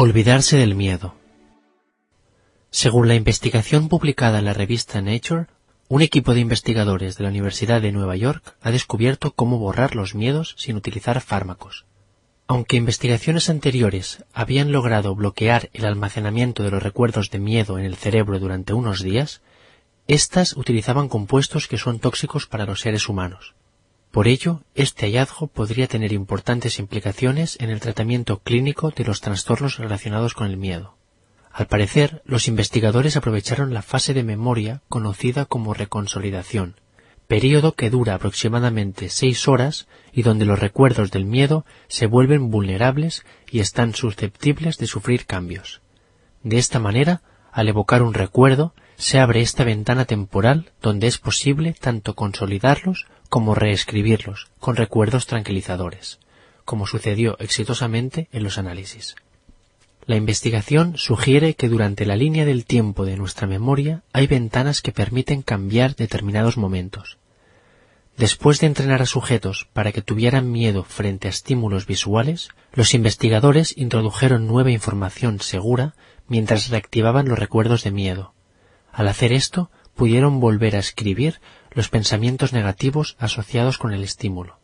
Olvidarse del miedo. Según la investigación publicada en la revista Nature, un equipo de investigadores de la Universidad de Nueva York ha descubierto cómo borrar los miedos sin utilizar fármacos. Aunque investigaciones anteriores habían logrado bloquear el almacenamiento de los recuerdos de miedo en el cerebro durante unos días, éstas utilizaban compuestos que son tóxicos para los seres humanos. Por ello, este hallazgo podría tener importantes implicaciones en el tratamiento clínico de los trastornos relacionados con el miedo. Al parecer, los investigadores aprovecharon la fase de memoria conocida como reconsolidación, período que dura aproximadamente seis horas y donde los recuerdos del miedo se vuelven vulnerables y están susceptibles de sufrir cambios. De esta manera, al evocar un recuerdo, se abre esta ventana temporal donde es posible tanto consolidarlos como reescribirlos con recuerdos tranquilizadores, como sucedió exitosamente en los análisis. La investigación sugiere que durante la línea del tiempo de nuestra memoria hay ventanas que permiten cambiar determinados momentos. Después de entrenar a sujetos para que tuvieran miedo frente a estímulos visuales, los investigadores introdujeron nueva información segura mientras reactivaban los recuerdos de miedo. Al hacer esto, pudieron volver a escribir los pensamientos negativos asociados con el estímulo.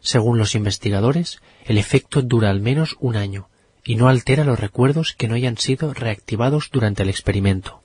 Según los investigadores, el efecto dura al menos un año y no altera los recuerdos que no hayan sido reactivados durante el experimento.